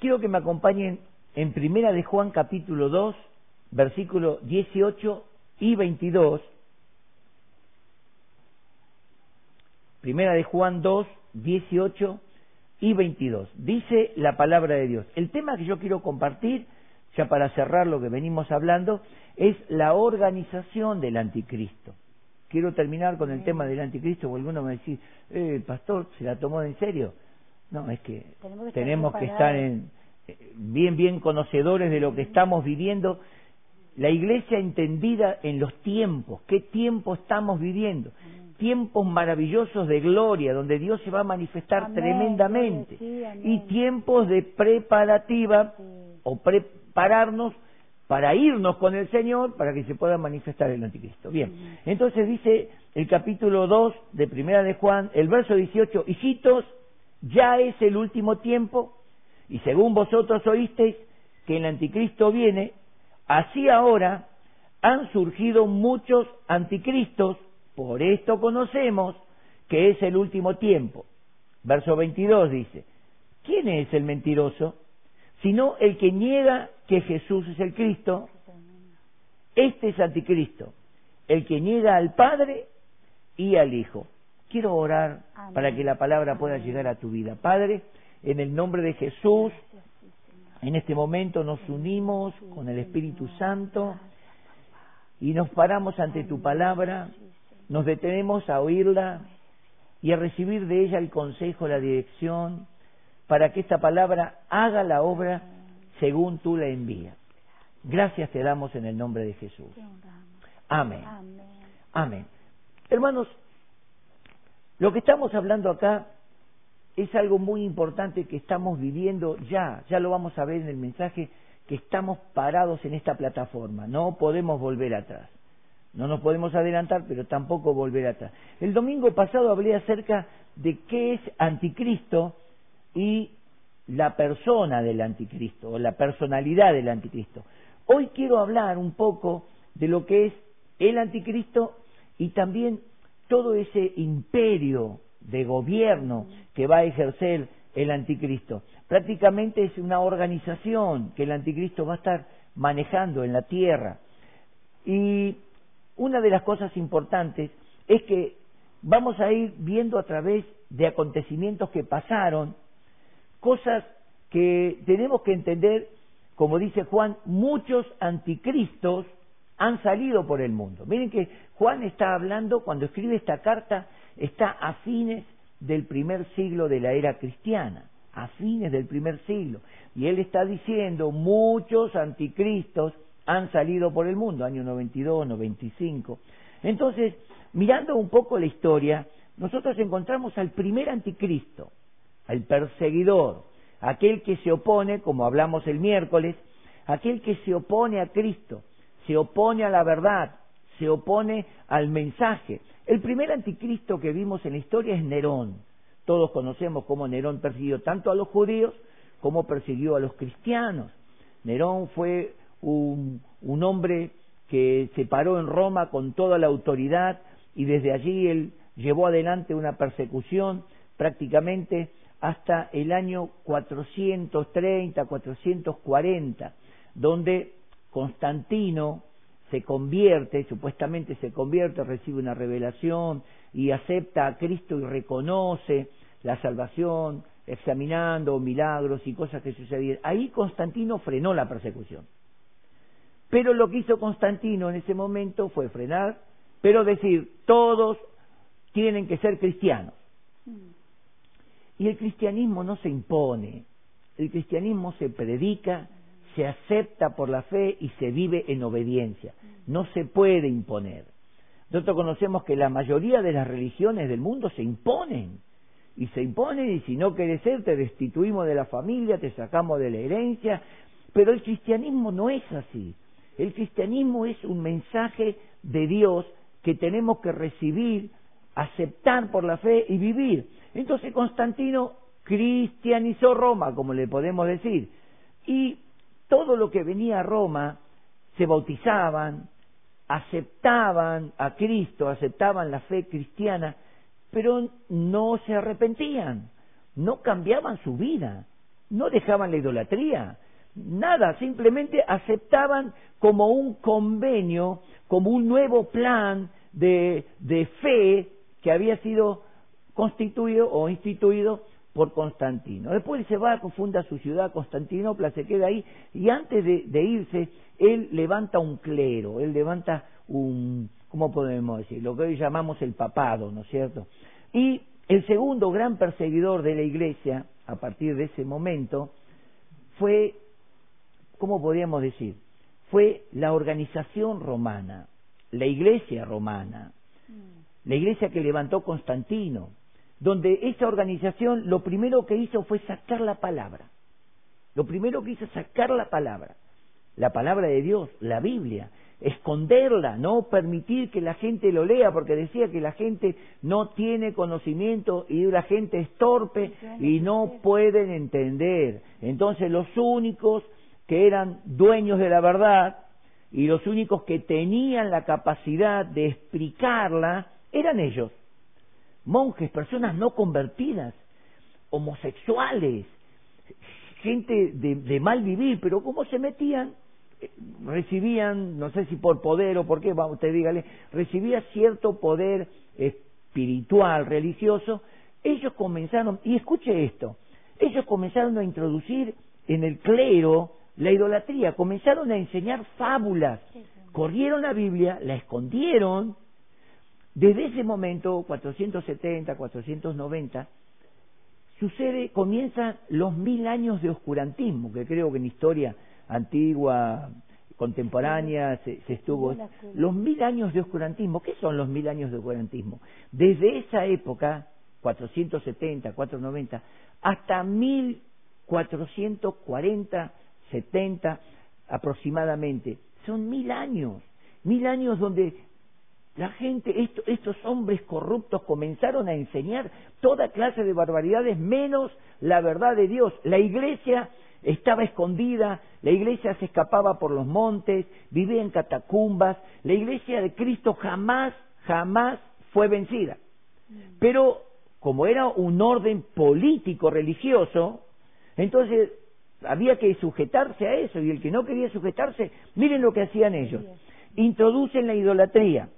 quiero que me acompañen en Primera de Juan capítulo 2, versículo 18 y 22. Primera de Juan 2, 18 y 22. Dice la palabra de Dios. El tema que yo quiero compartir, ya para cerrar lo que venimos hablando, es la organización del anticristo. Quiero terminar con el tema del anticristo, porque alguno me dice, eh, pastor se la tomó en serio. No, es que tenemos que, estar, en, eh, bien, bien conocedores de lo que estamos viviendo. La iglesia entendida en los tiempos, qué tiempo estamos viviendo. Tiempos maravillosos de gloria, donde Dios se va a manifestar tremendamente. y tiempos de preparativa o prepararnos para irnos con el Señor para que se pueda manifestar el anticristo. Bien, entonces dice el capítulo 2 de Primera de Juan, el verso 18, hijitos, ya es el último tiempo, y según vosotros oísteis que el anticristo viene, así ahora han surgido muchos anticristos, por esto conocemos que es el último tiempo. Verso 22 dice, ¿quién es el mentiroso? Sino el que niega que Jesús es el Cristo, este es anticristo, el que niega al Padre y al Hijo. Quiero orar para que la palabra pueda llegar a tu vida. Padre, en el nombre de Jesús, en este momento nos unimos con el Espíritu Santo y nos paramos ante tu palabra, nos detenemos a oírla y a recibir de ella el consejo, la dirección, para que esta palabra haga la obra según tú la envías. Gracias. Te damos en el nombre de Jesús. Amén. Amén. Hermanos, lo que estamos hablando acá es algo muy importante que estamos viviendo ya, ya lo vamos a ver en el mensaje, que estamos parados en esta plataforma, no podemos volver atrás. No nos podemos adelantar, pero tampoco volver atrás. El domingo pasado hablé acerca de qué es anticristo y la persona del anticristo o la personalidad del anticristo. Hoy quiero hablar un poco de lo que es el anticristo y también todo ese imperio de gobierno que va a ejercer el anticristo. Prácticamente es una organización que el anticristo va a estar manejando en la tierra. Y una de las cosas importantes es que vamos a ir viendo a través de acontecimientos que pasaron cosas que tenemos que entender, como dice Juan, muchos anticristos han salido por el mundo. Miren que Juan está hablando, cuando escribe esta carta, está a fines del primer siglo de la era cristiana, a fines del primer siglo. Y él está diciendo, muchos anticristos han salido por el mundo, año 92, 95. Entonces, mirando un poco la historia, nosotros encontramos al primer anticristo, al perseguidor, aquel que se opone, como hablamos el miércoles, aquel que se opone a Cristo, se opone a la verdad, se opone al mensaje. El primer anticristo que vimos en la historia es Nerón. Todos conocemos cómo Nerón persiguió tanto a los judíos como persiguió a los cristianos. Nerón fue un, un hombre que se paró en Roma con toda la autoridad y desde allí él llevó adelante una persecución prácticamente hasta el año 430, 440, donde Constantino se convierte, supuestamente se convierte, recibe una revelación y acepta a Cristo y reconoce la salvación, examinando milagros y cosas que sucedían. Ahí Constantino frenó la persecución. Pero lo que hizo Constantino en ese momento fue frenar, pero decir, todos tienen que ser cristianos. Mm. Y el cristianismo no se impone, el cristianismo se predica, se acepta por la fe y se vive en obediencia. No se puede imponer. Nosotros conocemos que la mayoría de las religiones del mundo se imponen. Y se imponen y si no quieres ser te destituimos de la familia, te sacamos de la herencia. Pero el cristianismo no es así. El cristianismo es un mensaje de Dios que tenemos que recibir, aceptar por la fe y vivir. Entonces Constantino cristianizó Roma, como le podemos decir, y todo lo que venía a Roma se bautizaban, aceptaban a Cristo, aceptaban la fe cristiana, pero no se arrepentían, no cambiaban su vida, no dejaban la idolatría, nada, simplemente aceptaban como un convenio, como un nuevo plan de, de fe que había sido constituido o instituido por Constantino. Después se va, funda su ciudad, Constantinopla, se queda ahí, y antes de, irse, él levanta un clero, él levanta un, ¿cómo podemos decir? Lo que hoy llamamos el papado, ¿no es cierto? Y el segundo gran perseguidor de la iglesia, a partir de ese momento, fue, ¿cómo podríamos decir? Fue la organización romana, la iglesia romana, la iglesia que levantó Constantino, donde esa organización lo primero que hizo fue sacar la palabra. Lo primero que hizo es sacar la palabra, la palabra de Dios, la Biblia, esconderla, no permitir que la gente lo lea, porque decía que la gente no tiene conocimiento y la gente es torpe y no pueden entender. Entonces los únicos que eran dueños de la verdad y los únicos que tenían la capacidad de explicarla eran ellos monjes, personas no convertidas, homosexuales, gente de, mal vivir, pero ¿cómo se metían? Eh, recibían, no sé si por poder o por qué, usted dígale, recibía cierto poder espiritual, religioso, ellos comenzaron, y escuche esto, ellos comenzaron a introducir en el clero la idolatría, comenzaron a enseñar fábulas, corrieron la Biblia, la escondieron, desde ese momento, 470, 490, sucede, comienzan los mil años de oscurantismo, que creo que en historia antigua, contemporánea, se, estuvo. Los mil años de oscurantismo, ¿qué son los mil años de oscurantismo? Desde esa época, 470, 490, hasta 1440, 70 aproximadamente, son mil años, mil años donde la gente, estos hombres corruptos comenzaron a enseñar toda clase de barbaridades menos la verdad de Dios. La iglesia estaba escondida, la iglesia se escapaba por los montes, vivía en catacumbas, la iglesia de Cristo jamás, jamás fue vencida. Pero como era un orden político religioso, entonces había que sujetarse a eso y el que no quería sujetarse, miren lo que hacían ellos. Introducen la idolatría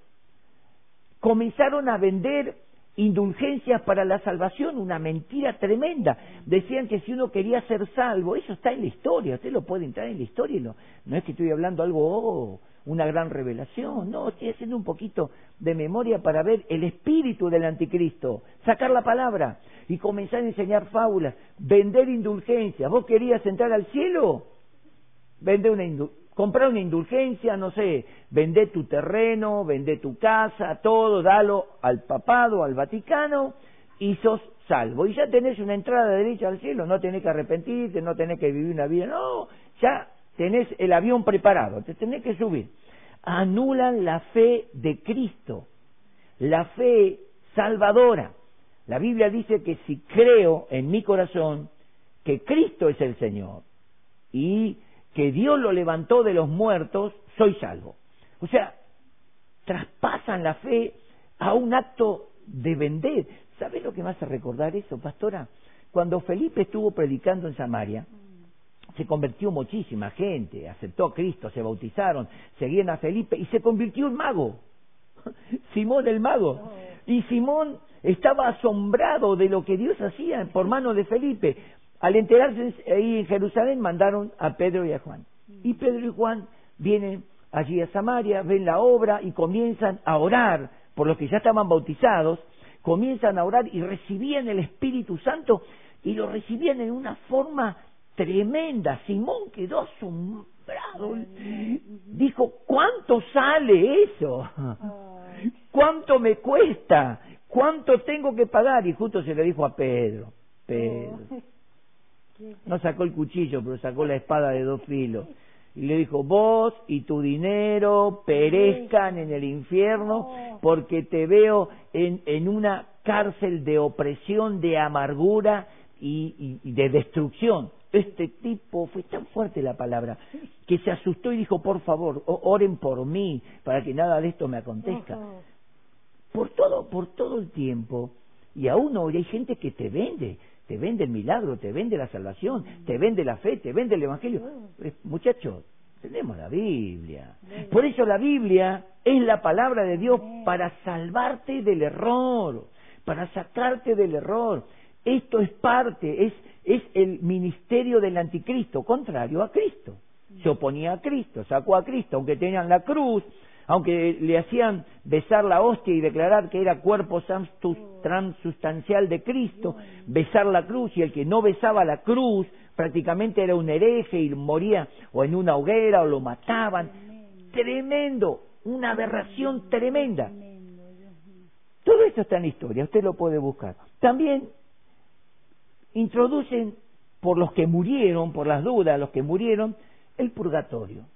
comenzaron a vender indulgencias para la salvación, una mentira tremenda. Decían que si uno quería ser salvo, eso está en la historia, usted lo puede entrar en la historia, no, no es que estoy hablando algo, oh, una gran revelación, no, estoy haciendo un poquito de memoria para ver el espíritu del anticristo, sacar la palabra y comenzar a enseñar fábulas, vender indulgencias. ¿Vos querías entrar al cielo? Vende una indulgencia comprar una indulgencia, no sé, vende tu terreno, vende tu casa, todo, dalo al papado, al Vaticano, y sos salvo. Y ya tenés una entrada derecha al cielo, no tenés que arrepentirte, no tenés que vivir una vida, no, ya tenés el avión preparado, te tenés que subir. Anulan la fe de Cristo, la fe salvadora. La Biblia dice que si creo en mi corazón que Cristo es el Señor y que Dios lo levantó de los muertos, soy salvo. O sea, traspasan la fe a un acto de vender. ¿Sabes lo que me hace recordar eso, pastora? Cuando Felipe estuvo predicando en Samaria, se convirtió muchísima gente, aceptó a Cristo, se bautizaron, seguían a Felipe y se convirtió en mago. Simón el mago. Y Simón estaba asombrado de lo que Dios hacía por mano de Felipe. Al enterarse ahí en Jerusalén mandaron a Pedro y a Juan. Y Pedro y Juan vienen allí a Samaria, ven la obra y comienzan a orar por los que ya estaban bautizados, comienzan a orar y recibían el Espíritu Santo y lo recibían en una forma tremenda. Simón quedó asombrado. Dijo, ¿cuánto sale eso? ¿Cuánto me cuesta? ¿Cuánto tengo que pagar? Y justo se le dijo a Pedro, Pedro, no sacó el cuchillo, pero sacó la espada de dos filos. Y le dijo, vos y tu dinero perezcan en el infierno porque te veo en, en una cárcel de opresión, de amargura y, de destrucción. Este tipo, fue tan fuerte la palabra, que se asustó y dijo, por favor, oren por mí para que nada de esto me acontezca. Por todo, por todo el tiempo, y aún hoy hay gente que te vende, te vende el milagro, te vende la salvación, te vende la fe, te vende el Evangelio. Muchachos, tenemos la Biblia. Por eso la Biblia es la palabra de Dios para salvarte del error, para sacarte del error. Esto es parte, es, es el ministerio del anticristo, contrario a Cristo. Se oponía a Cristo, sacó a Cristo, aunque tenían la cruz, aunque le hacían besar la hostia y declarar que era cuerpo transustancial de Cristo, besar la cruz, y el que no besaba la cruz prácticamente era un hereje y moría o en una hoguera o lo mataban. Tremendo, una aberración tremenda. Todo esto está en la historia, usted lo puede buscar. También introducen por los que murieron, por las dudas, los que murieron, el purgatorio.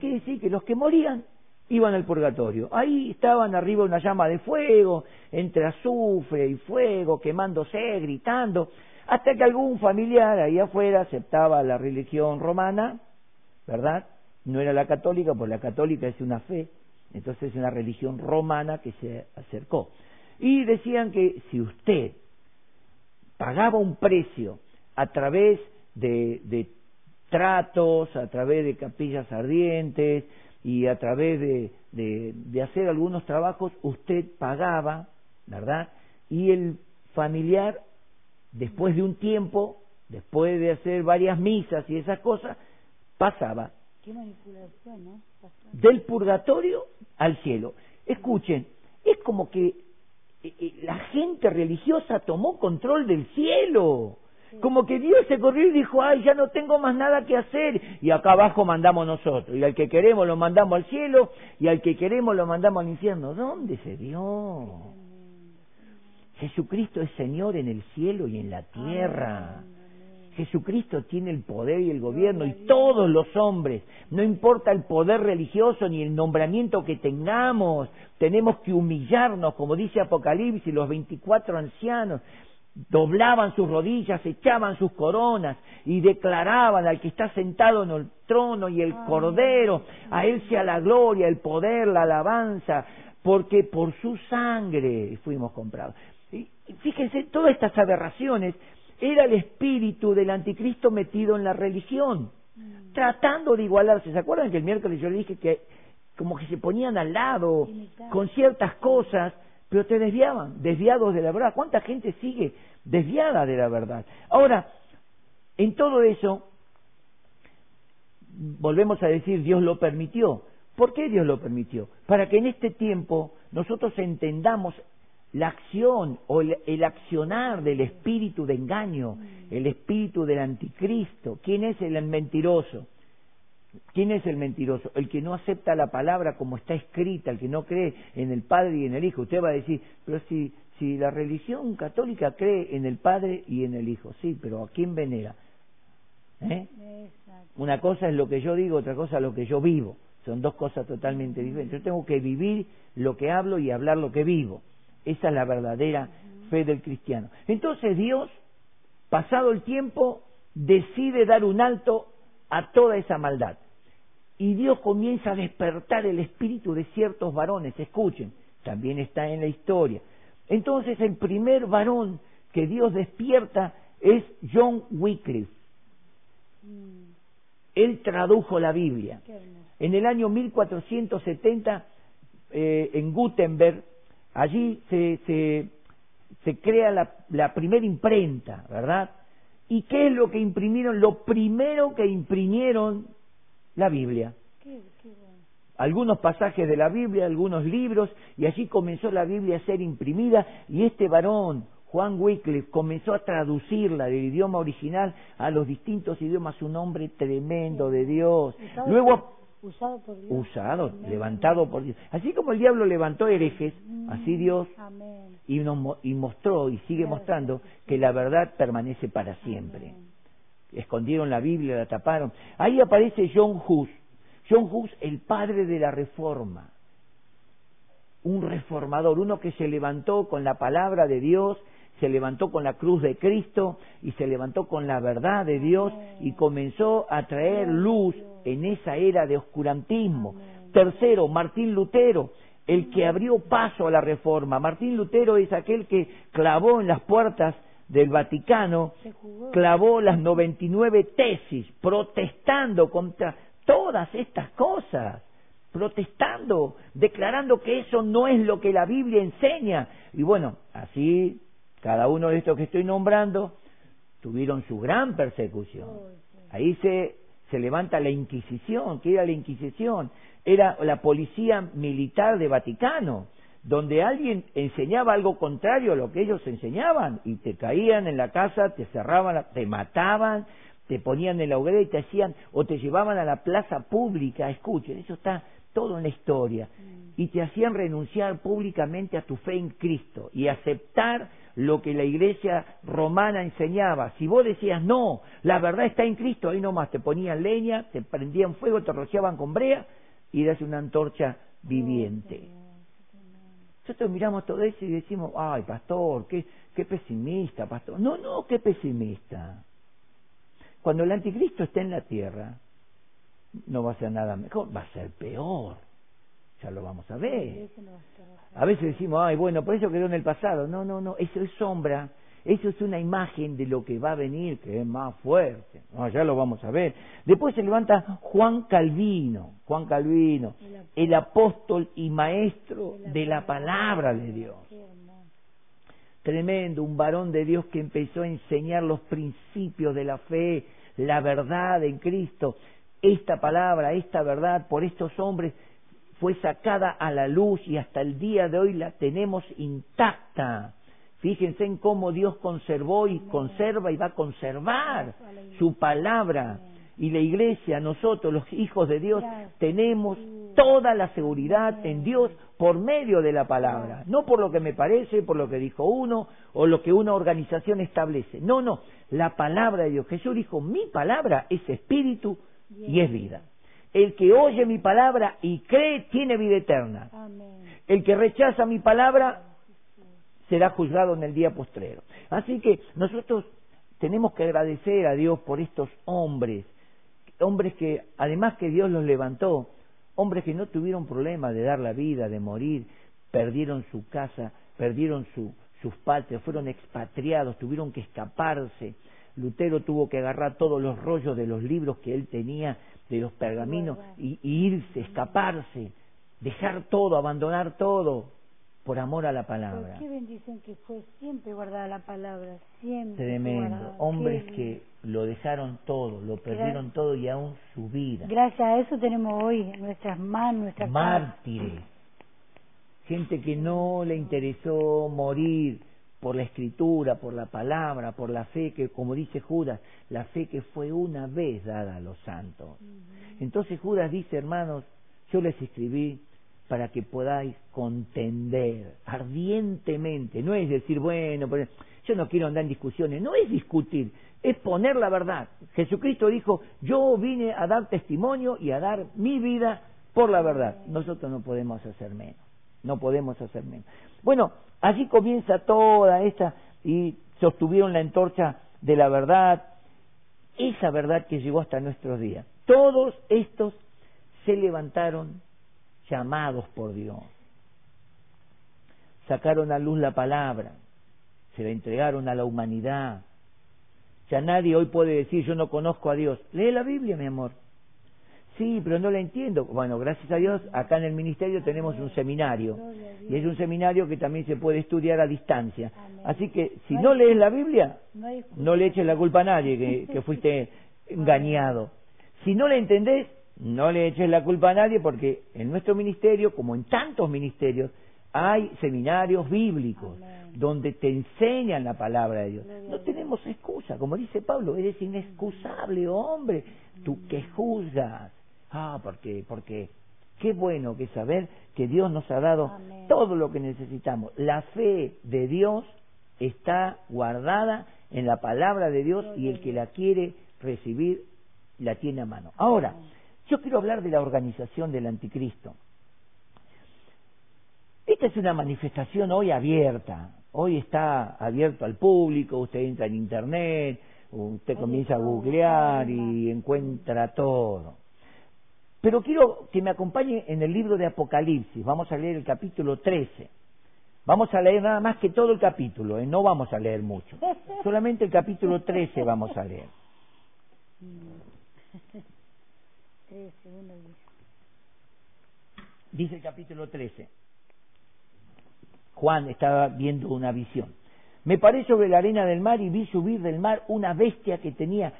Quiere decir que los que morían iban al purgatorio. Ahí estaban arriba una llama de fuego, entre azufre y fuego, quemándose, gritando, hasta que algún familiar ahí afuera aceptaba la religión romana, ¿verdad? No era la católica, porque la católica es una fe, entonces es una religión romana que se acercó. Y decían que si usted pagaba un precio a través de, de tratos, a través de capillas ardientes, y a través de, de, hacer algunos trabajos usted pagaba, ¿verdad? Y el familiar, después de un tiempo, después de hacer varias misas y esas cosas, pasaba Qué manipulación, ¿no? del purgatorio al cielo. Escuchen, es como que eh, eh, la gente religiosa tomó control del cielo. Como que Dios se corrió y dijo, ay, ya no tengo más nada que hacer. Y acá abajo mandamos nosotros. Y al que queremos lo mandamos al cielo y al que queremos lo mandamos al infierno. ¿Dónde se dio? Jesucristo es Señor en el cielo y en la tierra. Jesucristo tiene el poder y el gobierno y todos los hombres, no importa el poder religioso ni el nombramiento que tengamos, tenemos que humillarnos, como dice Apocalipsis, los 24 ancianos, doblaban sus rodillas, echaban sus coronas y declaraban al que está sentado en el trono y el cordero, a él sea la gloria, el poder, la alabanza, porque por su sangre fuimos comprados. Y fíjense, todas estas aberraciones era el espíritu del anticristo metido en la religión, mm. tratando de igualarse. ¿Se acuerdan que el miércoles yo le dije que como que se ponían al lado con ciertas cosas pero te desviaban, desviados de la verdad. ¿Cuánta gente sigue desviada de la verdad? Ahora, en todo eso, volvemos a decir, Dios lo permitió. ¿Por qué Dios lo permitió? Para que en este tiempo nosotros entendamos la acción o el, el, accionar del espíritu de engaño, el espíritu del anticristo. ¿Quién es el mentiroso? ¿Quién es el mentiroso? El que no acepta la palabra como está escrita, el que no cree en el Padre y en el Hijo. Usted va a decir, pero si, si la religión católica cree en el Padre y en el Hijo, sí, pero ¿a quién venera? ¿Eh? Una cosa es lo que yo digo, otra cosa es lo que yo vivo. Son dos cosas totalmente diferentes. Yo tengo que vivir lo que hablo y hablar lo que vivo. Esa es la verdadera fe del cristiano. Entonces Dios, pasado el tiempo, decide dar un alto a toda esa maldad. Y Dios comienza a despertar el espíritu de ciertos varones, escuchen, también está en la historia. Entonces el primer varón que Dios despierta es John Wycliffe. Mm. Él tradujo la Biblia. En el año 1470, eh, en Gutenberg, allí se, se, se crea la, la primera imprenta, ¿verdad? ¿Y qué es lo que imprimieron? Lo primero que imprimieron, la Biblia. Algunos pasajes de la Biblia, algunos libros, y allí comenzó la Biblia a ser imprimida, y este varón, Juan Wycliffe, comenzó a traducirla del idioma original a los distintos idiomas, un hombre tremendo de Dios. Luego Usado por Dios. Usado, levantado por Dios. Así como el diablo levantó herejes, mm, así Dios y, nos, y mostró y sigue mostrando que la verdad permanece para siempre. Escondieron la Biblia, la taparon. Ahí aparece John Hus. John Hus, el padre de la reforma. Un reformador, uno que se levantó con la palabra de Dios se levantó con la cruz de Cristo y se levantó con la verdad de Dios y comenzó a traer luz en esa era de oscurantismo. Tercero, Martín Lutero, el que abrió paso a la reforma. Martín Lutero es aquel que clavó en las puertas del Vaticano clavó las 99 tesis protestando contra todas estas cosas, protestando, declarando que eso no es lo que la Biblia enseña. Y bueno, así cada uno de estos que estoy nombrando tuvieron su gran persecución. Ahí se, se levanta la Inquisición. ¿Qué era la Inquisición? Era la policía militar de Vaticano, donde alguien enseñaba algo contrario a lo que ellos enseñaban y te caían en la casa, te cerraban, te mataban, te ponían en la hoguera y te hacían, o te llevaban a la plaza pública, escuchen, eso está todo en la historia, y te hacían renunciar públicamente a tu fe en Cristo y aceptar lo que la iglesia romana enseñaba. Si vos decías, no, la verdad está en Cristo, ahí nomás te ponían leña, te prendían fuego, te rociaban con brea y eras una antorcha viviente. Nosotros miramos todo eso y decimos, ay, pastor, qué, qué pesimista, pastor. No, no, qué pesimista. Cuando el anticristo esté en la tierra, no va a ser nada mejor, va a ser peor. Ya lo vamos a ver. A veces decimos, ay, bueno, por eso quedó en el pasado. No, no, no, eso es sombra. Eso es una imagen de lo que va a venir, que es más fuerte. No, ya lo vamos a ver. Después se levanta Juan Calvino, Juan Calvino, el apóstol y maestro de la palabra de Dios. Tremendo, un varón de Dios que empezó a enseñar los principios de la fe, la verdad en Cristo. Esta palabra, esta verdad por estos hombres fue sacada a la luz y hasta el día de hoy la tenemos intacta. Fíjense en cómo Dios conservó y conserva y va a conservar su palabra. Y la iglesia, nosotros los hijos de Dios, tenemos toda la seguridad en Dios por medio de la palabra. No por lo que me parece, por lo que dijo uno o lo que una organización establece. No, no, la palabra de Dios. Jesús dijo, mi palabra es espíritu y es vida. El que oye mi palabra y cree tiene vida eterna. El que rechaza mi palabra será juzgado en el día postrero. Así que nosotros tenemos que agradecer a Dios por estos hombres, hombres que además que Dios los levantó, hombres que no tuvieron problema de dar la vida, de morir, perdieron su casa, perdieron su, sus patrias, fueron expatriados, tuvieron que escaparse. Lutero tuvo que agarrar todos los rollos de los libros que él tenía, de los pergaminos, y, y irse, escaparse, dejar todo, abandonar todo, por amor a la Pero palabra. qué bendición que fue siempre guardada la palabra, siempre. Tremendo. guardada. Hombres Qué que lo dejaron todo, lo perdieron todo y aún su vida. Gracias a eso tenemos hoy nuestras manos, nuestra casa. Mártires. Gente que no le interesó morir por la escritura, por la palabra, por la fe que, como dice Judas, la fe que fue una vez dada a los santos. Entonces Judas dice, hermanos, yo les escribí para que podáis contender ardientemente. No es decir, bueno, yo no quiero andar en discusiones, no es discutir, es poner la verdad. Jesucristo dijo, yo vine a dar testimonio y a dar mi vida por la verdad. Nosotros no podemos hacer menos, no podemos hacer menos. Bueno, allí comienza toda esta y sostuvieron la antorcha de la verdad, esa verdad que llegó hasta nuestros días. Todos estos se levantaron llamados por Dios. Sacaron a luz la palabra, se la entregaron a la humanidad. Ya nadie hoy puede decir yo no conozco a Dios. Lee la Biblia, mi amor. Sí, pero no la entiendo. Bueno, gracias a Dios, acá en el ministerio tenemos un seminario. Y es un seminario que también se puede estudiar a distancia. Así que si no lees la Biblia, No le eches la culpa a nadie que, que fuiste engañado. Si no le entendés, no le eches la culpa a nadie porque en nuestro ministerio, como en tantos ministerios, hay seminarios bíblicos Amén. donde te enseñan la palabra de Dios. No tenemos excusa, como dice Pablo, eres inexcusable, hombre, tú que juzgas. Ah, porque, porque qué bueno que saber que Dios nos ha dado Amén. todo lo que necesitamos. La fe de Dios está guardada en la palabra de Dios y el que la quiere recibir la tiene a mano. Ahora, yo quiero hablar de la organización del anticristo. Esta es una manifestación hoy abierta. Hoy está abierto al público, usted entra en internet, usted comienza a googlear y encuentra todo. Pero quiero que me acompañe en el libro de Apocalipsis. Vamos a leer el capítulo 13. Vamos a leer nada más que todo el capítulo, ¿eh? no vamos a leer mucho. Solamente el capítulo 13 vamos a leer. 13, uno dice. Dice el capítulo 13. Juan estaba viendo una visión. Me paré sobre la arena del mar y vi subir del mar una bestia que tenía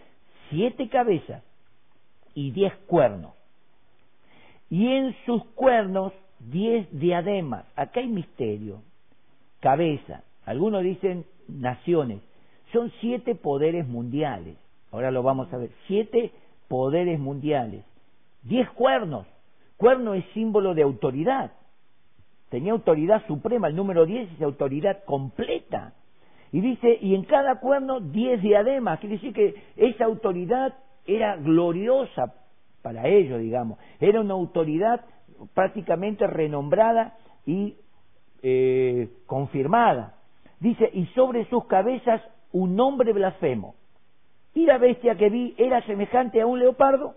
siete cabezas y diez cuernos. Y en sus cuernos diez diademas. Acá hay misterio. Cabeza. Algunos dicen naciones. Son siete poderes mundiales. Ahora lo vamos a ver. Siete poderes mundiales. Diez cuernos. Cuerno es símbolo de autoridad. Tenía autoridad suprema. El número diez es autoridad completa. Y dice, y en cada cuerno diez diademas. Quiere decir que esa autoridad era gloriosa para ellos, digamos. Era una autoridad prácticamente renombrada y eh, confirmada. Dice, y sobre sus cabezas un hombre blasfemo. Y la bestia que vi era semejante a un leopardo,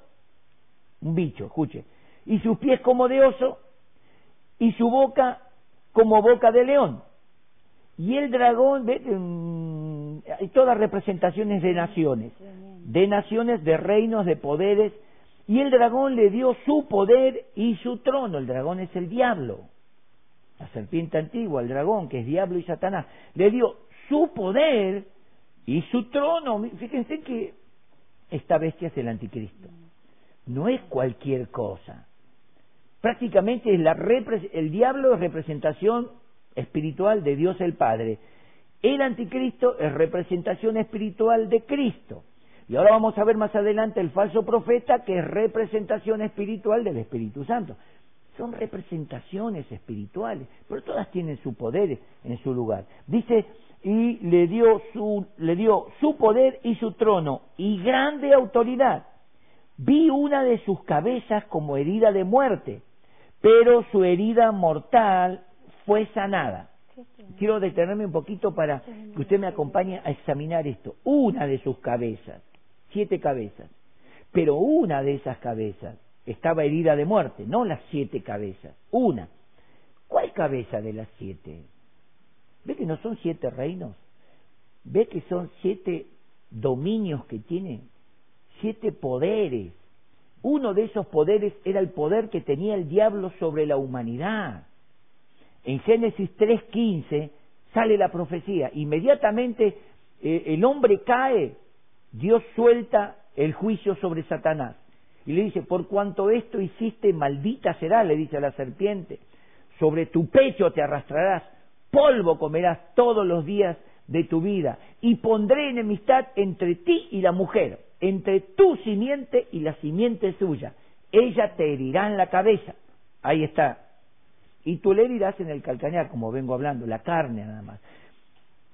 un bicho, escuche, y sus pies como de oso, y su boca como boca de león. Y el dragón, mm, hay todas representaciones de naciones, de naciones, de reinos, de poderes, y el dragón le dio su poder y su trono. El dragón es el diablo, la serpiente antigua, el dragón, que es diablo y Satanás. Le dio su poder y su trono. Fíjense que esta bestia es el anticristo. No es cualquier cosa. Prácticamente es la el diablo es representación espiritual de Dios el Padre. El anticristo es representación espiritual de Cristo. Y ahora vamos a ver más adelante el falso profeta que es representación espiritual del Espíritu Santo. Son representaciones espirituales, pero todas tienen su poder en su lugar. Dice, y le dio su, le dio su poder y su trono y grande autoridad. Vi una de sus cabezas como herida de muerte, pero su herida mortal fue sanada. Quiero detenerme un poquito para que usted me acompañe a examinar esto. Una de sus cabezas, siete cabezas, pero una de esas cabezas estaba herida de muerte, no las siete cabezas, una. ¿Cuál cabeza de las siete? ¿Ve que no son siete reinos? ¿Ve que son siete dominios que tiene? Siete poderes. Uno de esos poderes era el poder que tenía el diablo sobre la humanidad. En Génesis 3.15 sale la profecía. Inmediatamente eh, el hombre cae, Dios suelta el juicio sobre Satanás. Y le dice, por cuanto esto hiciste, maldita será, le dice a la serpiente, sobre tu pecho te arrastrarás, polvo comerás todos los días de tu vida, y pondré enemistad entre ti y la mujer, entre tu simiente y la simiente suya. Ella te herirá en la cabeza. Ahí está. Y tú le herirás en el calcañar, como vengo hablando, la carne nada más.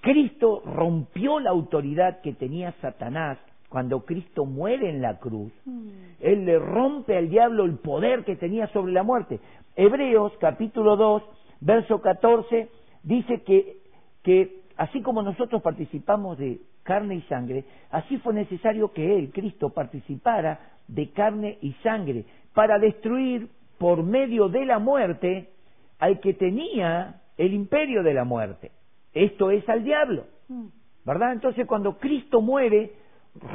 Cristo rompió la autoridad que tenía Satanás cuando Cristo muere en la cruz. Mm. Él le rompe al diablo el poder que tenía sobre la muerte. Hebreos capítulo 2, verso 14, dice que, que así como nosotros participamos de carne y sangre, así fue necesario que Él, Cristo, participara de carne y sangre para destruir por medio de la muerte al que tenía el imperio de la muerte. Esto es al diablo. Mm. ¿Verdad? Entonces cuando Cristo muere,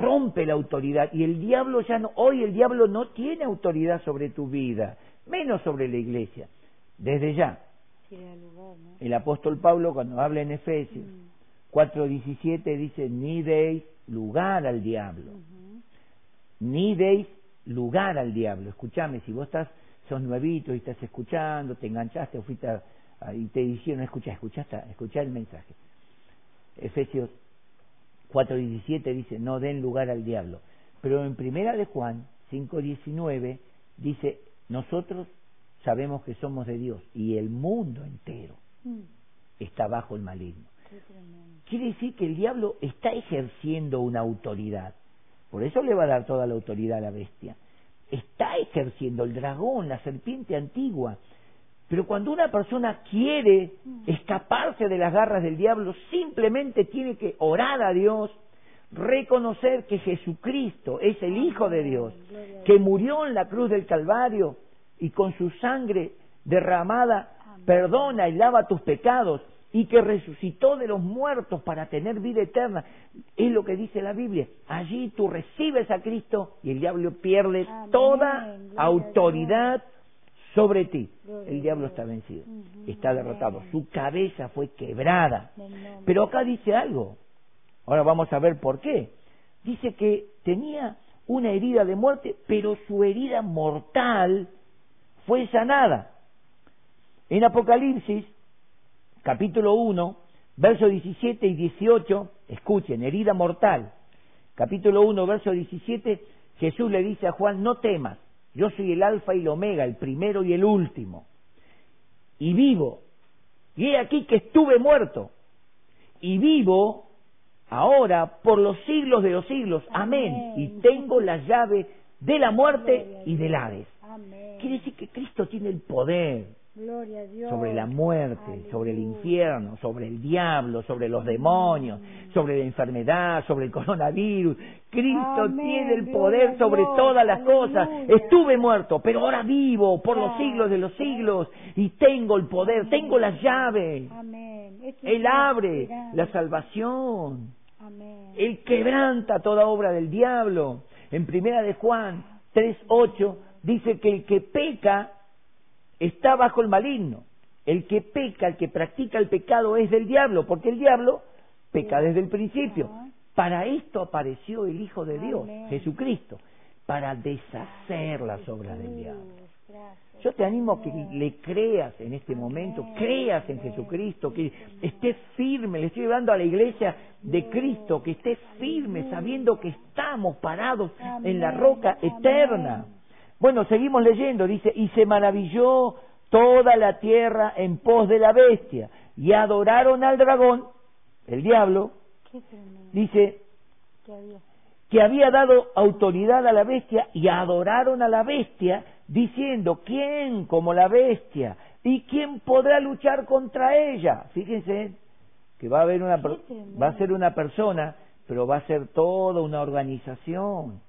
rompe la autoridad y el diablo ya no, hoy el diablo no tiene autoridad sobre tu vida, menos sobre la iglesia, desde ya. El apóstol Pablo cuando habla en Efesios 4.17 mm. dice, ni deis lugar al diablo, ni deis lugar al diablo. Escúchame, si vos estás, sos nuevito y estás escuchando, te enganchaste o fuiste y te dijeron, escucha, escuchaste, escuchá el mensaje. Efesios 4.17 dice, no den lugar al diablo. Pero en primera de Juan 5.19 dice, nosotros sabemos que somos de Dios y el mundo entero mm. está bajo el maligno. Quiere decir que el diablo está ejerciendo una autoridad. Por eso le va a dar toda la autoridad a la bestia. Está ejerciendo el dragón, la serpiente antigua. Pero cuando una persona quiere mm. escaparse de las garras del diablo, simplemente tiene que orar a Dios, reconocer que Jesucristo es el Hijo de Dios, que murió en la cruz del Calvario y con su sangre derramada perdona y lava tus pecados y que resucitó de los muertos para tener vida eterna. Es lo que dice la Biblia. Allí tú recibes a Cristo y el diablo pierde Amén. toda autoridad sobre ti. El diablo está vencido, está derrotado. Su cabeza fue quebrada. Pero acá dice algo. Ahora vamos a ver por qué. Dice que tenía una herida de muerte, pero su herida mortal fue sanada. En Apocalipsis, capítulo 1, versos 17 y 18, escuchen, herida mortal. Capítulo 1, verso 17, Jesús le dice a Juan, no temas, yo soy el alfa y el omega, el primero y el último. Y vivo. Y he aquí que estuve muerto. Y vivo ahora por los siglos de los siglos. Amén. Y tengo la llave de la muerte y del. Hades. Amén. Quiere decir que Cristo tiene el poder Gloria a Dios. sobre la muerte, Aleluya. sobre el infierno, sobre el diablo, sobre los demonios, sobre la enfermedad, sobre el coronavirus. Cristo Amén, tiene el poder sobre Dios, todas las cosas. Estuve muerto, pero ahora vivo por los siglos de los siglos y tengo el poder, tengo las llaves. Él abre la salvación. Él quebranta toda obra del diablo. En primera de Juan 3.8 dice que el que peca está bajo el maligno. El que peca, el que practica el pecado es del diablo, porque el diablo peca desde el principio. Para esto apareció el Hijo de Dios. Jesucristo, para deshacer las obras del diablo. Yo te animo a que le creas en este momento, creas en. Jesucristo, que estés firme, le estoy hablando a la iglesia de Cristo, que estés firme sabiendo que estamos parados en la roca eterna. Bueno, seguimos leyendo, dice, y se maravilló toda la tierra en pos de la bestia, y adoraron al dragón, el diablo, dice, que había. que había dado autoridad a la bestia y adoraron a la bestia diciendo, ¿quién como la bestia? ¿Y quién podrá luchar contra ella? Fíjense que va a haber una, va a ser una persona, pero va a ser toda una organización.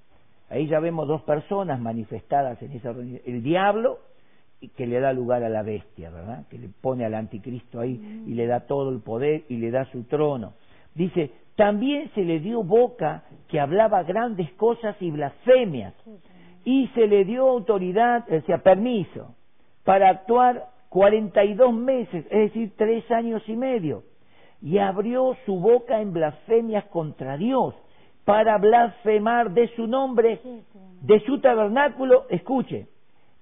Ahí ya vemos dos personas manifestadas en esa organización. El diablo, que le da lugar a la bestia, ¿verdad? Que le pone al anticristo ahí y le da todo el poder y le da su trono. Dice, también se le dio boca que hablaba grandes cosas y blasfemias y se le dio autoridad, o sea, permiso, para actuar 42 meses, es decir, tres años y medio, y abrió su boca en blasfemias contra Dios, para blasfemar de su nombre, de su tabernáculo, escuche,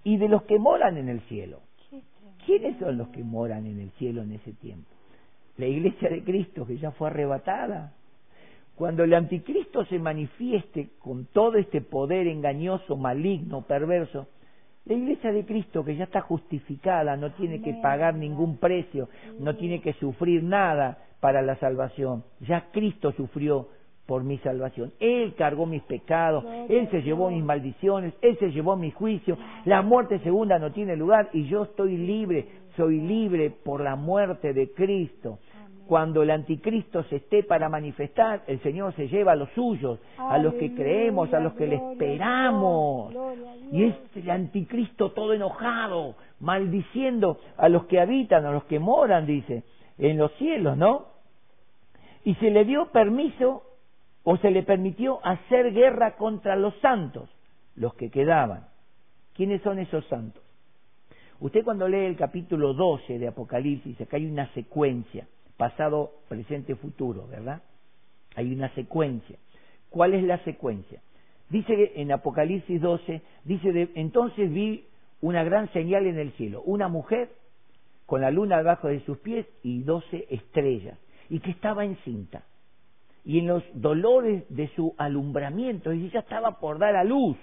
y de los que moran en el cielo. ¿Quiénes son los que moran en el cielo en ese tiempo? La iglesia de Cristo que ya fue arrebatada. Cuando el anticristo se manifieste con todo este poder engañoso, maligno, perverso, la iglesia de Cristo que ya está justificada, no tiene que pagar ningún precio, no tiene que sufrir nada para la salvación. Ya Cristo sufrió por mi salvación. Él cargó mis pecados, Él se llevó mis maldiciones, Él se llevó mi juicio. La muerte segunda no tiene lugar y yo estoy libre, soy libre por la muerte de Cristo. Cuando el anticristo se esté para manifestar, el Señor se lleva a los suyos, a los que creemos, a los que le esperamos. Y es el anticristo todo enojado, maldiciendo a los que habitan, a los que moran, dice, en los cielos, ¿no? Y se le dio permiso o se le permitió hacer guerra contra los santos, los que quedaban. ¿Quiénes son esos santos? Usted cuando lee el capítulo 12 de Apocalipsis, acá hay una secuencia, pasado, presente, futuro, ¿verdad? Hay una secuencia. ¿Cuál es la secuencia? Dice en Apocalipsis 12, dice, de- entonces vi una gran señal en el cielo, una mujer con la luna debajo de sus pies y doce estrellas, y que estaba encinta. Y en los dolores de su alumbramiento, y ella estaba por dar a luz,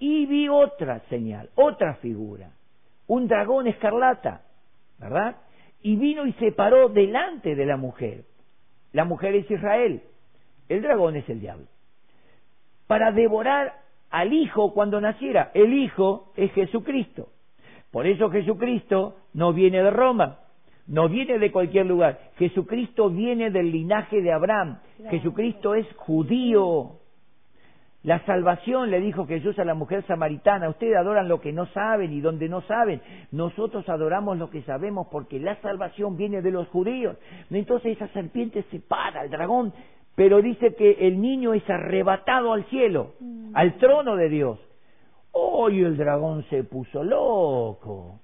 y vi otra señal, otra figura, un dragón escarlata, ¿verdad? Y vino y se paró delante de la mujer. La mujer es Israel, el dragón es el diablo. Para devorar al hijo cuando naciera. El hijo es Jesucristo. Por eso Jesucristo no viene de Roma, no viene de cualquier lugar. Jesucristo viene del linaje de Abraham. Claro. Jesucristo es judío. La salvación le dijo Jesús a la mujer samaritana, ustedes adoran lo que no saben y donde no saben, nosotros adoramos lo que sabemos porque la salvación viene de los judíos. Entonces esa serpiente se para, el dragón, pero dice que el niño es arrebatado al cielo, mm. al trono de Dios. Hoy el dragón se puso loco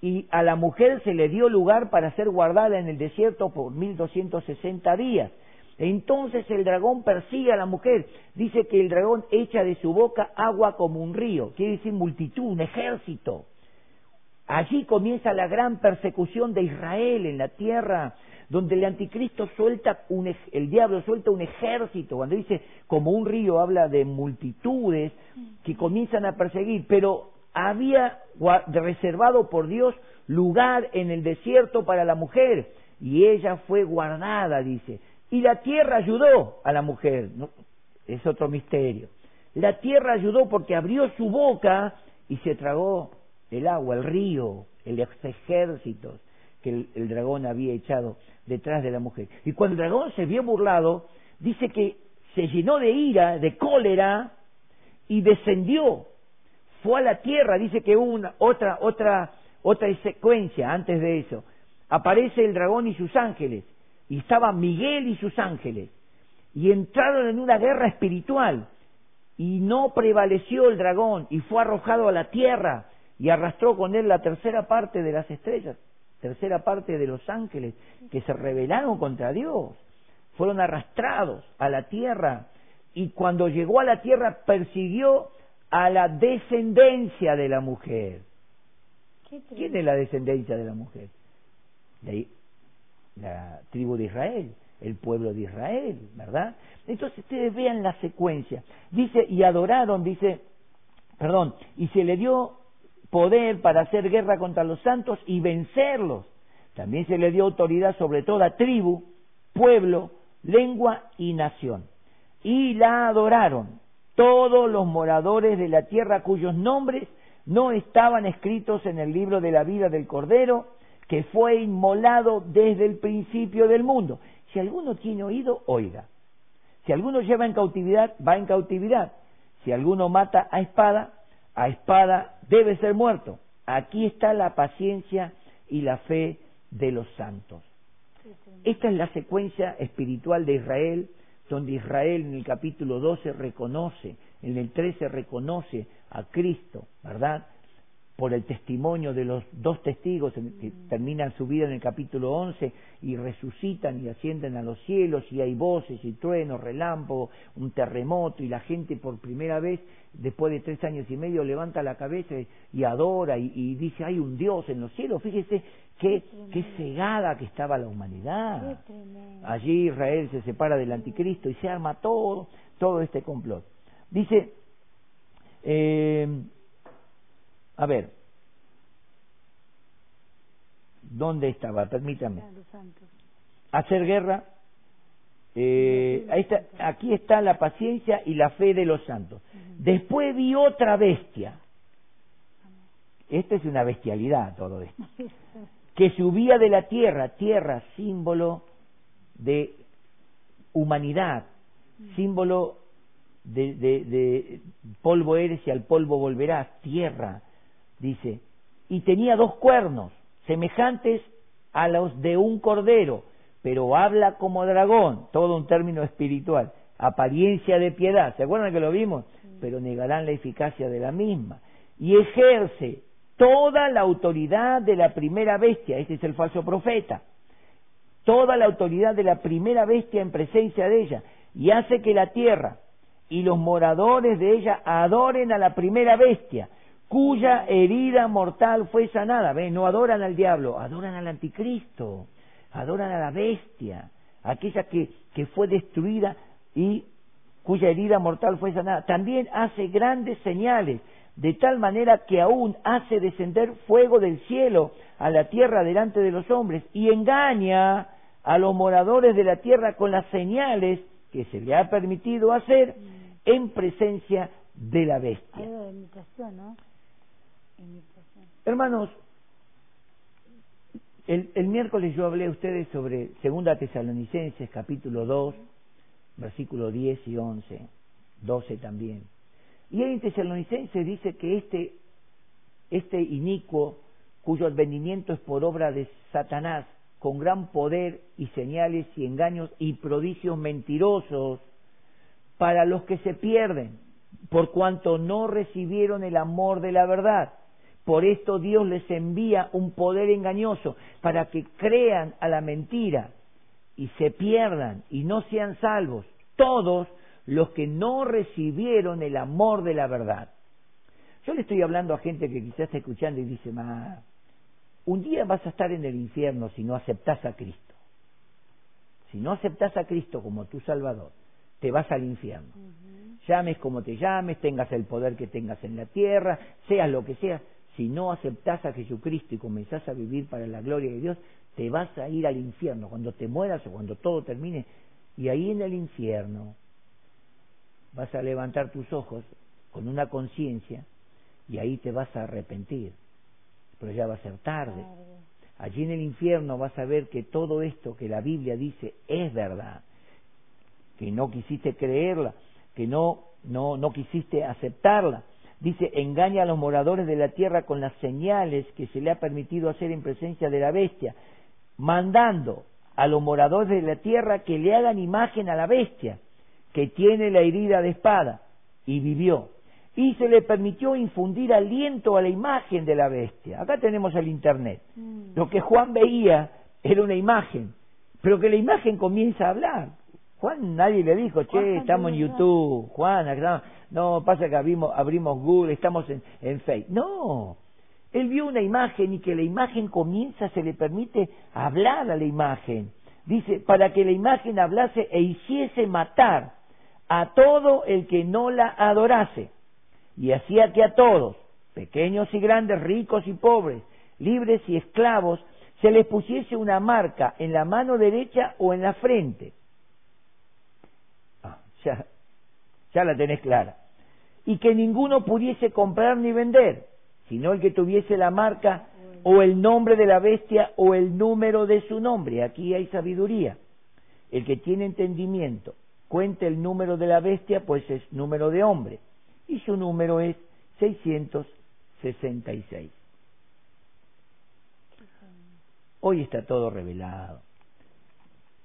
y a la mujer se le dio lugar para ser guardada en el desierto por 1260 días. Entonces el dragón persigue a la mujer. Dice que el dragón echa de su boca agua como un río, quiere decir multitud, un ejército. Allí comienza la gran persecución de Israel en la tierra, donde el anticristo suelta un, el diablo suelta un ejército. Cuando dice como un río habla de multitudes que comienzan a perseguir, pero había reservado por Dios lugar en el desierto para la mujer y ella fue guardada, dice. Y la tierra ayudó a la mujer, es otro misterio. La tierra ayudó porque abrió su boca y se tragó el agua, el río, el ejército que el, el, dragón había echado detrás de la mujer. Y cuando el dragón se vio burlado, dice que se llenó de ira, de cólera, y descendió. Fue a la tierra, dice que hubo una, otra, otra, otra secuencia antes de eso. Aparece el dragón y sus ángeles y estaban Miguel y sus ángeles, y entraron en una guerra espiritual, y no prevaleció el dragón, y fue arrojado a la tierra, y arrastró con él la tercera parte de las estrellas, tercera parte de los ángeles que se rebelaron contra Dios, fueron arrastrados a la tierra, y cuando llegó a la tierra persiguió a la descendencia de la mujer. ¿Quién es la descendencia de la mujer? De la tribu de Israel, el pueblo de Israel, ¿verdad? Entonces ustedes vean la secuencia. Dice, y adoraron, dice, perdón, y se le dio poder para hacer guerra contra los santos y vencerlos. También se le dio autoridad sobre toda tribu, pueblo, lengua y nación. Y la adoraron todos los moradores de la tierra cuyos nombres no estaban escritos en el libro de la vida del Cordero, que fue inmolado desde el principio del mundo. Si alguno tiene oído, oiga. Si alguno lleva en cautividad, va en cautividad. Si alguno mata a espada, a espada debe ser muerto. Aquí está la paciencia y la fe de los santos. Esta es la secuencia espiritual de Israel, donde Israel en el capítulo 12 reconoce, en el 13 reconoce a Cristo, ¿verdad? Por el testimonio de los dos testigos que terminan su vida en el capítulo 11 y resucitan y ascienden a los cielos y hay voces y truenos, relámpagos, un terremoto y la gente por primera vez después de tres años y medio levanta la cabeza y adora y, dice hay un Dios en los cielos. Fíjese qué, qué cegada que estaba la humanidad. Allí Israel se separa del anticristo y se arma todo, todo este complot. Dice, eh, a ver, ¿dónde estaba? Permítame. Hacer guerra. Eh, está, aquí está la paciencia y la fe de los santos. Después vi otra bestia. Esta es una bestialidad todo esto. Que subía de la tierra, tierra, símbolo de humanidad, símbolo de, de, de, polvo eres y al polvo volverás, tierra, dice, y tenía dos cuernos, semejantes a los de un cordero, pero habla como dragón, todo un término espiritual, apariencia de piedad, ¿se acuerdan que lo vimos? Pero negarán la eficacia de la misma, y ejerce toda la autoridad de la primera bestia, este es el falso profeta, toda la autoridad de la primera bestia en presencia de ella, y hace que la tierra y los moradores de ella adoren a la primera bestia, cuya herida mortal fue sanada. ¿Ven? No adoran al diablo, adoran al anticristo, adoran a la bestia, aquella que, que fue destruida y cuya herida mortal fue sanada. También hace grandes señales, de tal manera que aún hace descender fuego del cielo a la tierra delante de los hombres y engaña a los moradores de la tierra con las señales que se le ha permitido hacer en presencia de la bestia. Hermanos, el, miércoles yo hablé a ustedes sobre Segunda Tesalonicenses capítulo 2, versículo 10 y 11. 12 también. Y en Tesalonicenses dice que este, este inicuo, cuyo advenimiento es por obra de Satanás, con gran poder y señales y engaños y prodigios mentirosos, para los que se pierden, por cuanto no recibieron el amor de la verdad. Por esto Dios les envía un poder engañoso para que crean a la mentira y se pierdan y no sean salvos todos los que no recibieron el amor de la verdad. Yo le estoy hablando a gente que quizás está escuchando y dice, ma, un día vas a estar en el infierno si no aceptas a Cristo. Si no aceptas a Cristo como tu Salvador, te vas al infierno. Llames como te llames, tengas el poder que tengas en la tierra, seas lo que seas, si no aceptás a Jesucristo y comenzás a vivir para la gloria de Dios, te vas a ir al infierno cuando te mueras o cuando todo termine. Y ahí en el infierno vas a levantar tus ojos con una conciencia y ahí te vas a arrepentir. Pero ya va a ser tarde. Allí en el infierno vas a ver que todo esto que la Biblia dice es verdad que no quisiste creerla, que no, no, no quisiste aceptarla. Dice, engaña a los moradores de la tierra con las señales que se le ha permitido hacer en presencia de la bestia, mandando a los moradores de la tierra que le hagan imagen a la bestia, que tiene la herida de espada, y vivió. Y se le permitió infundir aliento a la imagen de la bestia. Acá tenemos el Internet. Mm. Lo que Juan veía era una imagen, pero que la imagen comienza a hablar. Juan nadie le dijo, che, estamos en YouTube, Juan, no, pasa que abrimos, abrimos Google, estamos en, en Facebook. No, él vio una imagen y que la imagen comienza, se le permite hablar a la imagen. Dice, para que la imagen hablase e hiciese matar a todo el que no la adorase. Y hacía que a todos, pequeños y grandes, ricos y pobres, libres y esclavos, se les pusiese una marca en la mano derecha o en la frente ya, la tenés clara. Y que ninguno pudiese comprar ni vender, sino el que tuviese la marca o el nombre de la bestia o el número de su nombre. Aquí hay sabiduría. El que tiene entendimiento cuente el número de la bestia, pues es número de hombre. Y su número es 666. Hoy está todo revelado.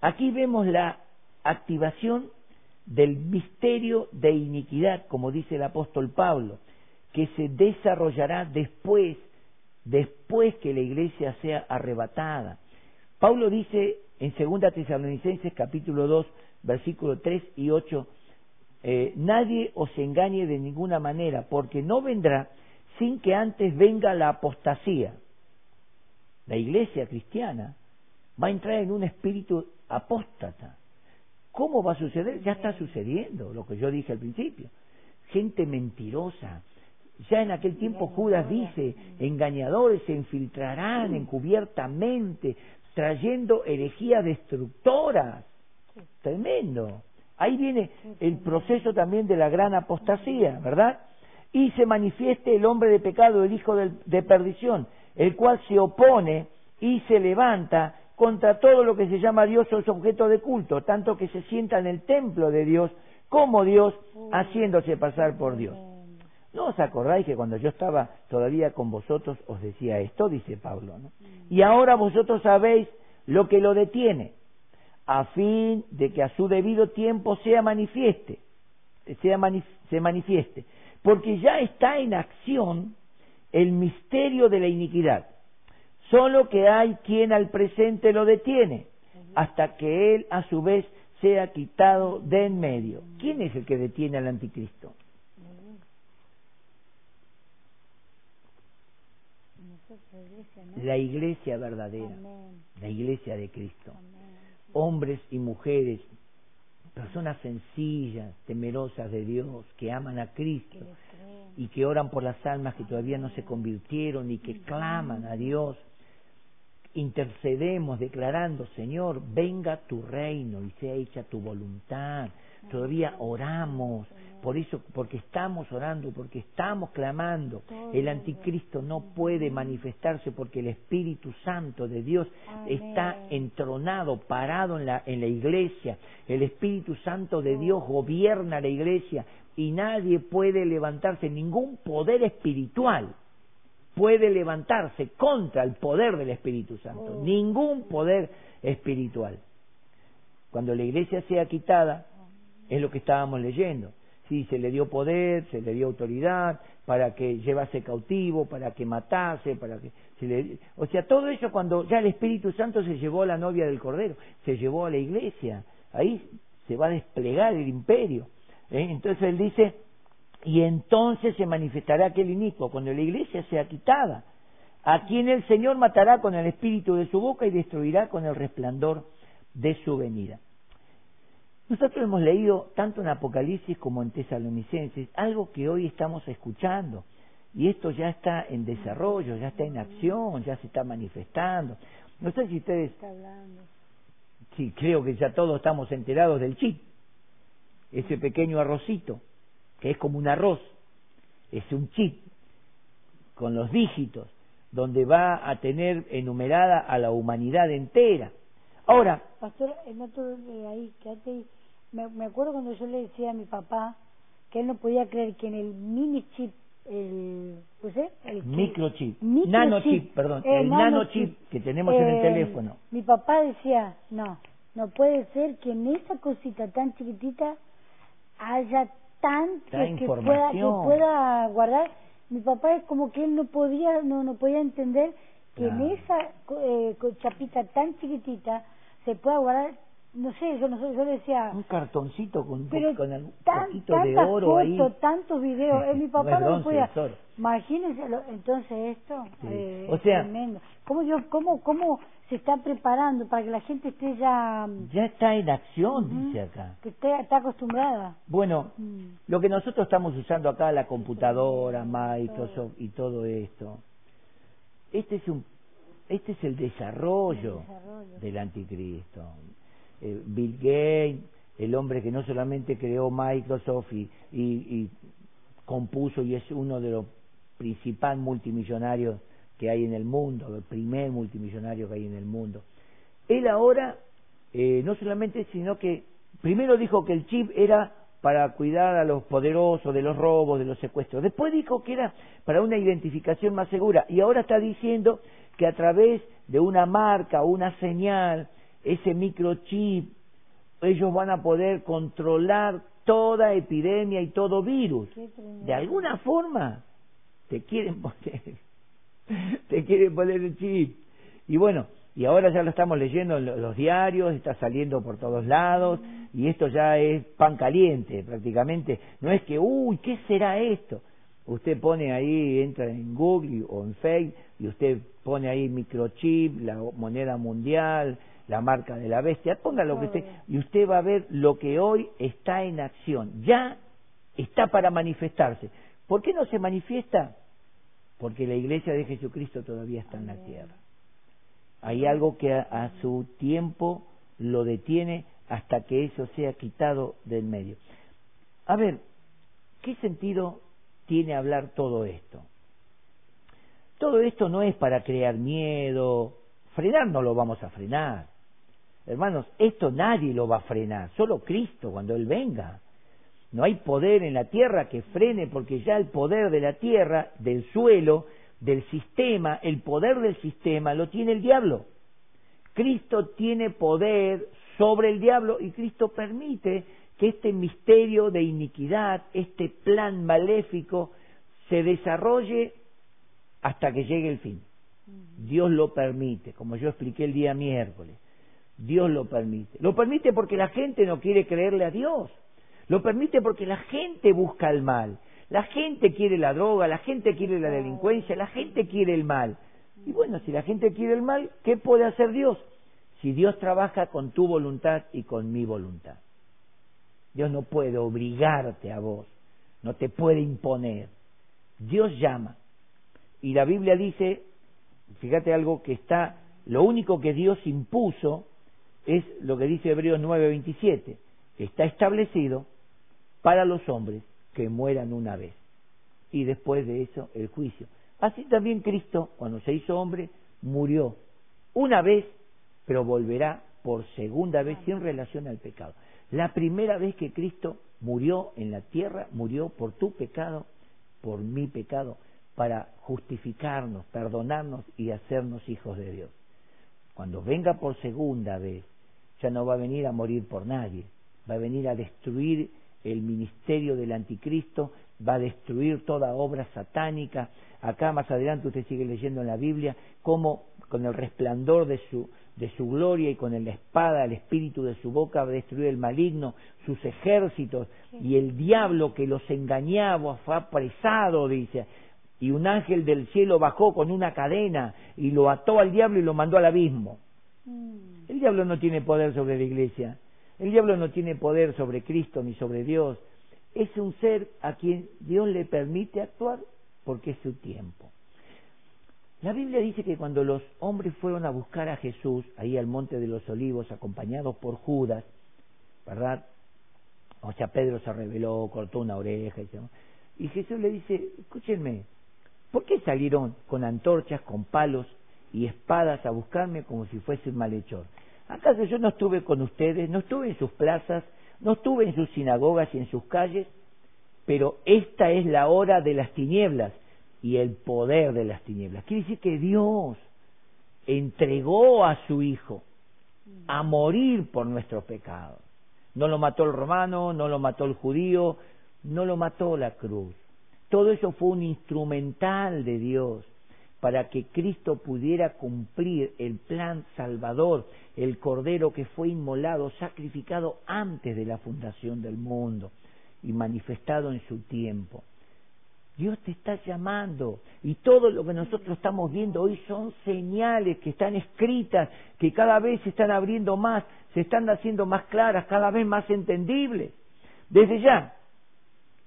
Aquí vemos la activación del misterio de iniquidad, como dice el apóstol Pablo, que se desarrollará después, después que la iglesia sea arrebatada. Pablo dice en 2 Tesalonicenses capítulo 2, versículo 3 y 8, eh, nadie os engañe de ninguna manera, porque no vendrá sin que antes venga la apostasía. La iglesia cristiana va a entrar en un espíritu apóstata ¿Cómo va a suceder? Ya está sucediendo, lo que yo dije al principio. Gente mentirosa. Ya en aquel tiempo Judas dice, engañadores se infiltrarán encubiertamente, trayendo herejías destructoras. Tremendo. Ahí viene el proceso también de la gran apostasía, ¿verdad? Y se manifieste el hombre de pecado, el hijo de perdición, el cual se opone y se levanta contra todo lo que se llama Dios o es objeto de culto, tanto que se sienta en el templo de Dios como Dios haciéndose pasar por Dios. ¿No os acordáis que cuando yo estaba todavía con vosotros os decía esto? Dice Pablo. ¿no? Y ahora vosotros sabéis lo que lo detiene, a fin de que a su debido tiempo sea manifieste, sea se manifieste, porque ya está en acción el misterio de la iniquidad Solo que hay quien al presente lo detiene, hasta que él a su vez sea quitado de en medio. ¿Quién es el que detiene al anticristo? La iglesia verdadera, la iglesia de Cristo. Hombres y mujeres, personas sencillas, temerosas de Dios, que aman a Cristo y que oran por las almas que todavía no se convirtieron y que claman a Dios intercedemos declarando, Señor, venga tu reino y sea hecha tu voluntad. Todavía oramos, por eso, porque estamos orando, porque estamos clamando. El anticristo no puede manifestarse porque el Espíritu Santo de Dios está entronado, parado en la, en la iglesia. El Espíritu Santo de Dios gobierna la iglesia y nadie puede levantarse, ningún poder espiritual puede levantarse contra el poder del Espíritu Santo, Oh. ningún poder espiritual. Cuando la iglesia sea quitada, es lo que estábamos leyendo. Sí, se le dio poder, se le dio autoridad para que llevase cautivo, para que matase, para que se le... O sea, todo eso cuando ya el Espíritu Santo se llevó a la novia del Cordero, se llevó a la iglesia, ahí se va a desplegar el imperio. ¿eh? Entonces él dice, y entonces se manifestará aquel inicuo, cuando la iglesia sea quitada, a quien el Señor matará con el espíritu de su boca y destruirá con el resplandor de su venida. Nosotros hemos leído tanto en Apocalipsis como en Tesalonicenses, algo que hoy estamos escuchando, y esto ya está en desarrollo, ya está en acción, ya se está manifestando. No sé si ustedes, sí, creo que ya todos estamos enterados del chip, ese pequeño arrocito, que es como un arroz, es un chip con los dígitos, donde va a tener enumerada a la humanidad entera. Ahora, Pastor, no te eh, ahí, quédate. Me, me acuerdo cuando yo le decía a mi papá que él no podía creer que en el mini chip, el, pues, eh, el Microchip, microchip, nanochip, perdón, eh, el nanochip que tenemos en el eh, teléfono. Mi papá decía, no, no puede ser que en esa cosita tan chiquitita haya tanto Tanta que pueda, que pueda guardar. Mi papá es como que él no podía, no, no podía entender que Claro. en esa eh, chapita tan chiquitita se pueda guardar, no sé, yo no sé, yo decía, Un cartoncito con un, pero con algún tan, poquito de oro ahí. tantos videos, eh, mi papá no podía. Imagínense, lo- entonces esto Sí. eh, O es sea- tremendo. ¿Cómo, yo, cómo, ¿Cómo se está preparando para que la gente esté ya, Ya está en acción, dice acá. que esté, está acostumbrada? Bueno, Mm. lo que nosotros estamos usando acá, la computadora, Microsoft y todo esto, este es un, este es el desarrollo, El desarrollo. del anticristo. Eh, Bill Gates, el hombre que no solamente creó Microsoft y, y, y compuso y es uno de los principales multimillonarios que hay en el mundo, el primer multimillonario que hay en el mundo. Él ahora, eh, no solamente, sino que primero dijo que el chip era para cuidar a los poderosos de los robos, de los secuestros. Después dijo que era para una identificación más segura. Y ahora está diciendo que a través de una marca una señal, ese microchip, ellos van a poder controlar toda epidemia y todo virus. De alguna forma te quieren poner, te quieren poner el chip. Y bueno, y ahora ya lo estamos leyendo en lo- los diarios, está saliendo por todos lados, y esto ya es pan caliente prácticamente. No es que, uy, ¿qué será esto? Usted pone ahí, entra en Google o en Facebook, y usted pone ahí microchip, la moneda mundial, la marca de la bestia, ponga lo que usted, y usted va a ver lo que hoy está en acción. Ya está para manifestarse. ¿Por qué no se manifiesta? Porque la iglesia de Jesucristo todavía está en la tierra. Hay algo que a, a su tiempo lo detiene hasta que eso sea quitado del medio. A ver, ¿qué sentido tiene hablar todo esto? Todo esto no es para crear miedo, frenar no lo vamos a frenar. Hermanos, esto nadie lo va a frenar, solo Cristo cuando Él venga. No hay poder en la tierra que frene porque ya el poder de la tierra, del suelo, del sistema, el poder del sistema lo tiene el diablo. Cristo tiene poder sobre el diablo y Cristo permite que este misterio de iniquidad, este plan maléfico, se desarrolle hasta que llegue el fin. Dios lo permite, como yo expliqué el día miércoles. Dios lo permite. Lo permite porque la gente no quiere creerle a Dios. Lo permite porque la gente busca el mal. La gente quiere la droga, la gente quiere la delincuencia, la gente quiere el mal. Y bueno, si la gente quiere el mal, ¿qué puede hacer Dios? Si Dios trabaja con tu voluntad y con mi voluntad. Dios no puede obligarte a vos, no te puede imponer. Dios llama. Y la Biblia dice, fíjate algo que está, lo único que Dios impuso es lo que dice Hebreos 9:27, está establecido para los hombres que mueran una vez y después de eso el juicio. Así también Cristo, cuando se hizo hombre, murió una vez, pero volverá por segunda vez sin relación al pecado. La primera vez que Cristo murió en la tierra, murió por tu pecado, por mi pecado, para justificarnos, perdonarnos y hacernos hijos de Dios. Cuando venga por segunda vez, ya no va a venir a morir por nadie, va a venir a destruir el ministerio del anticristo, va a destruir toda obra satánica. Acá más adelante usted sigue leyendo en la Biblia cómo con el resplandor de su, de su gloria y con la espada, el espíritu de su boca, va a destruir el maligno, sus ejércitos, y el diablo que los engañaba fue apresado, dice, y un ángel del cielo bajó con una cadena y lo ató al diablo y lo mandó al abismo. Mm. El diablo no tiene poder sobre la iglesia, el diablo no tiene poder sobre Cristo ni sobre Dios, es un ser a quien Dios le permite actuar porque es su tiempo. La Biblia dice que cuando los hombres fueron a buscar a Jesús, ahí al Monte de los Olivos, acompañados por Judas, ¿verdad? O sea, Pedro se reveló, cortó una oreja, y, y Jesús le dice, escúchenme, ¿por qué salieron con antorchas, con palos y espadas a buscarme como si fuese un malhechor? ¿Acaso yo no estuve con ustedes, no estuve en sus plazas, no estuve en sus sinagogas y en sus calles? Pero esta es la hora de las tinieblas y el poder de las tinieblas. Quiere decir que Dios entregó a su Hijo a morir por nuestros pecados. No lo mató el romano, no lo mató el judío, no lo mató la cruz. Todo eso fue un instrumental de Dios para que Cristo pudiera cumplir el plan salvador, el cordero que fue inmolado, sacrificado antes de la fundación del mundo y manifestado en su tiempo. Dios te está llamando y todo lo que nosotros estamos viendo hoy son señales que están escritas, que cada vez se están abriendo más, se están haciendo más claras, cada vez más entendibles. Desde ya,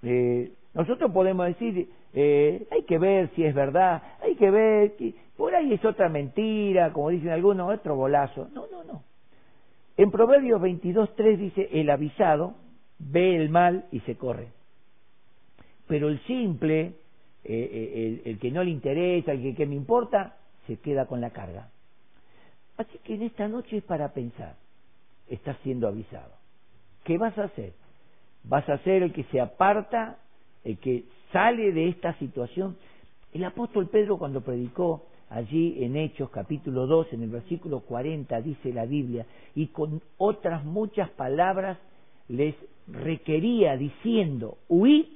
eh, nosotros podemos decir, eh, hay que ver si es verdad, hay que ver, que por ahí es otra mentira, como dicen algunos, otro golazo. No, no, no. En Proverbios 22.3 dice, el avisado ve el mal y se corre pero el simple, eh, eh, el, que no le interesa, el que, que me importa, se queda con la carga. Así que en esta noche es para pensar, estás siendo avisado. ¿Qué vas a hacer? ¿Vas a ser el que se aparta, el que sale de esta situación? El apóstol Pedro cuando predicó allí en Hechos capítulo 2, en el versículo 40, dice la Biblia, y con otras muchas palabras les requería diciendo, huid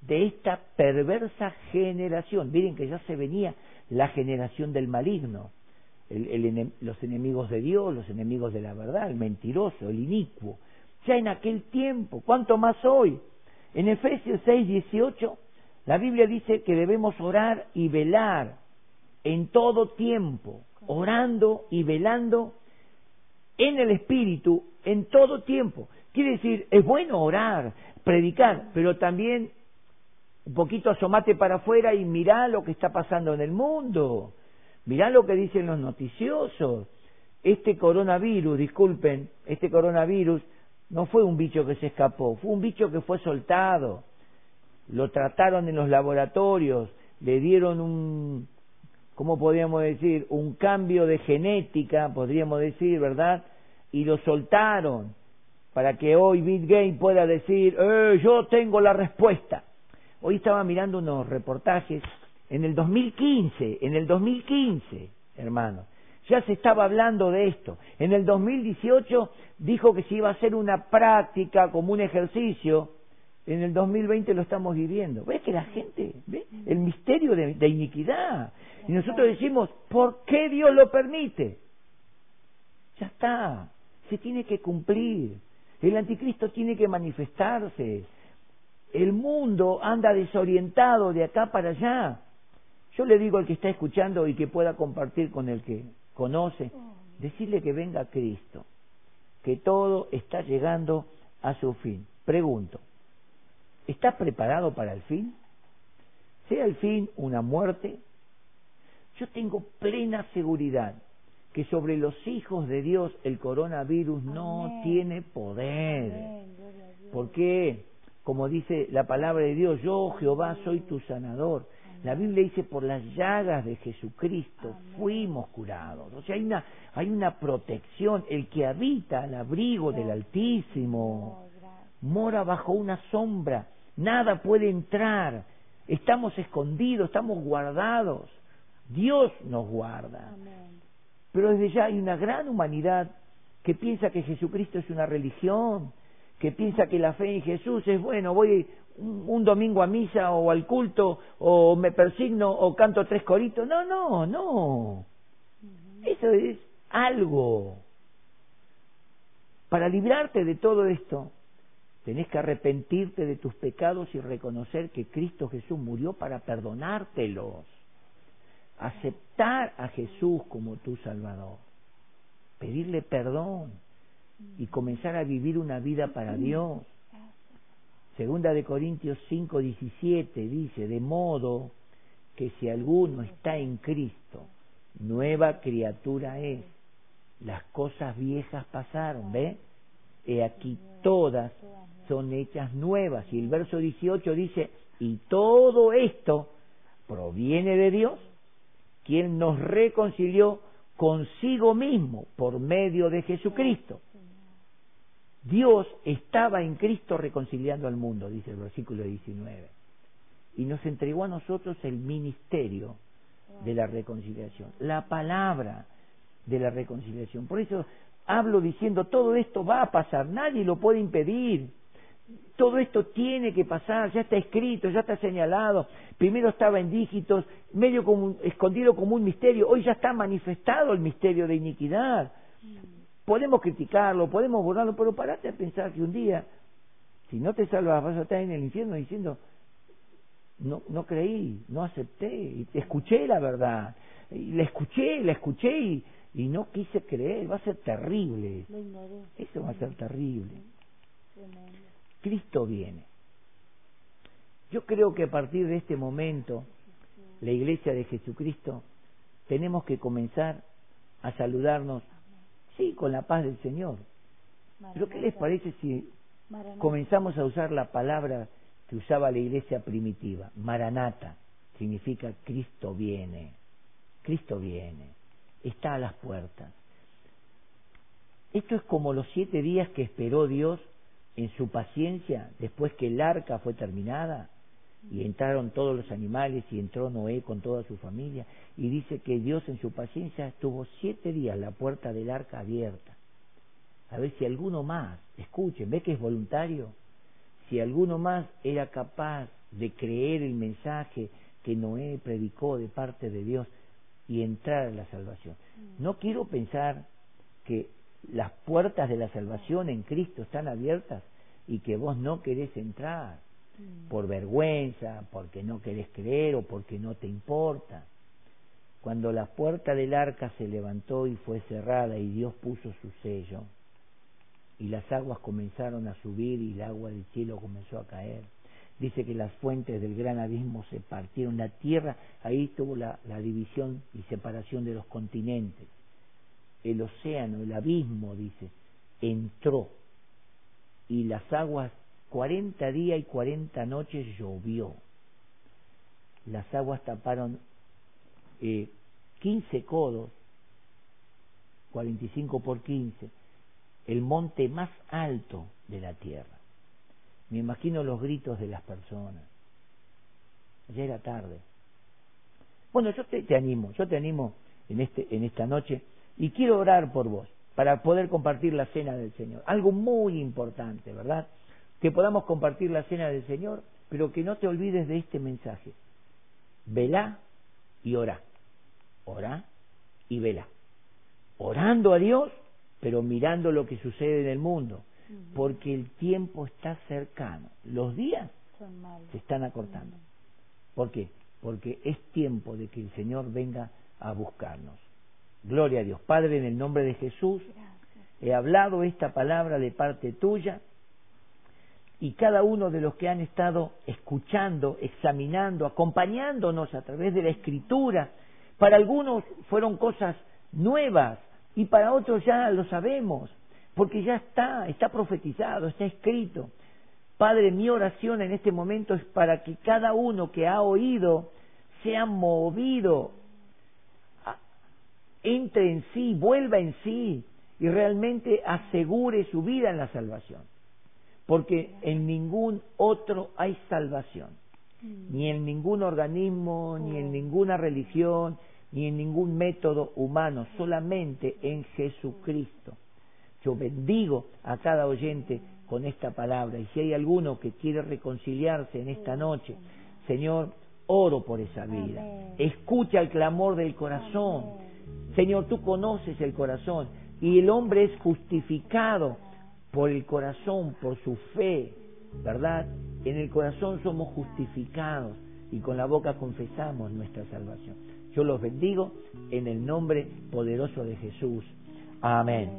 de esta perversa generación. Miren que ya se venía la generación del maligno, los enemigos de Dios, los enemigos de la verdad, el mentiroso, el inicuo. Ya en aquel tiempo, ¿cuánto más hoy? En Efesios 6, 18, la Biblia dice que debemos orar y velar en todo tiempo, orando y velando en el Espíritu en todo tiempo. Quiere decir, es bueno orar, predicar, pero también un poquito asomate para afuera y mirá lo que está pasando en el mundo, mirá lo que dicen los noticiosos. Este coronavirus, disculpen, este coronavirus no fue un bicho que se escapó, fue un bicho que fue soltado. Lo trataron en los laboratorios, le dieron un, ¿cómo podríamos decir? Un cambio de genética, podríamos decir, ¿verdad? Y lo soltaron para que hoy Bill Gates pueda decir, eh, yo tengo la respuesta. Hoy estaba mirando unos reportajes en el 2015, en el 2015, hermano, ya se estaba hablando de esto. En el 2018 dijo que se iba a hacer una práctica como un ejercicio. En el 2020 lo estamos viviendo. ¿Ves que la gente ve el misterio de, de iniquidad? Y nosotros decimos, ¿por qué Dios lo permite? Ya está, se tiene que cumplir. El anticristo tiene que manifestarse el mundo anda desorientado de acá para allá. Yo le digo al que está escuchando y que pueda compartir con el que conoce, decirle que venga Cristo, que todo está llegando a su fin. Pregunto, ¿está preparado para el fin? ¿Sea el fin una muerte? Yo tengo plena seguridad que sobre los hijos de Dios el coronavirus no tiene poder. ¿Por qué? como dice la palabra de Dios, yo Jehová soy tu sanador. La Biblia dice, por las llagas de Jesucristo fuimos curados. O sea, hay una, hay una protección, el que habita al abrigo del Altísimo. Mora bajo una sombra, nada puede entrar, estamos escondidos, estamos guardados, Dios nos guarda. Pero desde ya hay una gran humanidad que piensa que Jesucristo es una religión, que piensa que la fe en Jesús es bueno, voy un, domingo a misa o al culto o me persigno o canto tres coritos. No, no, no. Eso es algo. Para librarte de todo esto, tenés que arrepentirte de tus pecados y reconocer que Cristo Jesús murió para perdonártelos. Aceptar a Jesús como tu Salvador. Pedirle perdón y comenzar a vivir una vida para Dios. Segunda de Corintios 5, 17 dice, de modo que si alguno está en Cristo, nueva criatura es. Las cosas viejas pasaron, ¿ve? He aquí todas son hechas nuevas. Y el verso 18 dice, y todo esto proviene de Dios, quien nos reconcilió consigo mismo por medio de Jesucristo. Dios estaba en Cristo reconciliando al mundo, dice el versículo 19. Y nos entregó a nosotros el ministerio de la reconciliación, la palabra de la reconciliación. Por eso hablo diciendo, todo esto va a pasar, nadie lo puede impedir. Todo esto tiene que pasar, ya está escrito, ya está señalado. Primero estaba en dígitos, medio como, escondido como un misterio, hoy ya está manifestado el misterio de iniquidad. Podemos criticarlo, podemos borrarlo, pero parate a pensar que un día, si no te salvas, vas a estar en el infierno diciendo, no, no creí, no acepté, y escuché la verdad, y la escuché, la escuché y, y no quise creer, va a ser terrible. Eso va a ser terrible. Cristo viene. Yo creo que a partir de este momento, la iglesia de Jesucristo, tenemos que comenzar a saludarnos, sí, con la paz del Señor. Pero ¿qué les parece si comenzamos a usar la palabra que usaba la iglesia primitiva? Maranata significa Cristo viene. Cristo viene. Está a las puertas. Esto es como los siete días que esperó Dios en su paciencia después que el arca fue terminada y entraron todos los animales y entró Noé con toda su familia y dice que Dios en su paciencia estuvo siete días la puerta del arca abierta. A ver si alguno más escuchen ve que es voluntario si alguno más era capaz de creer el mensaje que Noé predicó de parte de Dios y entrar a la salvación. No quiero pensar que las puertas de la salvación en Cristo están abiertas y que vos no querés entrar mm. por vergüenza, porque no querés creer o porque no te importa. Cuando la puerta del arca se levantó y fue cerrada y Dios puso su sello, y las aguas comenzaron a subir y el agua del cielo comenzó a caer. Dice que las fuentes del gran abismo se partieron, la tierra, ahí tuvo la, la división y separación de los continentes el océano, el abismo, dice, entró y las aguas, cuarenta días y cuarenta noches llovió. Las aguas taparon eh, 15 codos, 45 por 15, el monte más alto de la tierra. Me imagino los gritos de las personas. Ya era tarde. Bueno, yo te, te animo, yo te animo en, este, en esta noche y quiero orar por vos para poder compartir la cena del Señor. Algo muy importante, ¿verdad? Que podamos compartir la cena del Señor, pero que no te olvides de este mensaje. Velá y orá. Orá y velá. Orando a Dios, pero mirando lo que sucede en el mundo. Porque el tiempo está cercano. Los días se están acortando. ¿Por qué? Porque es tiempo de que el Señor venga a buscarnos. Gloria a Dios. Padre, en el nombre de Jesús, he hablado esta palabra de parte tuya y cada uno de los que han estado escuchando, examinando, acompañándonos a través de la escritura, para algunos fueron cosas nuevas y para otros ya lo sabemos, porque ya está, está profetizado, está escrito. Padre, mi oración en este momento es para que cada uno que ha oído sea movido entre en sí, vuelva en sí y realmente asegure su vida en la salvación. porque en ningún otro hay salvación, ni en ningún organismo, ni en ninguna religión, ni en ningún método humano, solamente en Jesucristo. Yo bendigo a cada oyente con esta palabra y si hay alguno que quiere reconciliarse en esta noche, Señor, oro por esa vida. Escucha el clamor del corazón. Señor, tú conoces el corazón y el hombre es justificado por el corazón, por su fe, ¿verdad? En el corazón somos justificados y con la boca confesamos nuestra salvación. Yo los bendigo en el nombre poderoso de Jesús. Amén.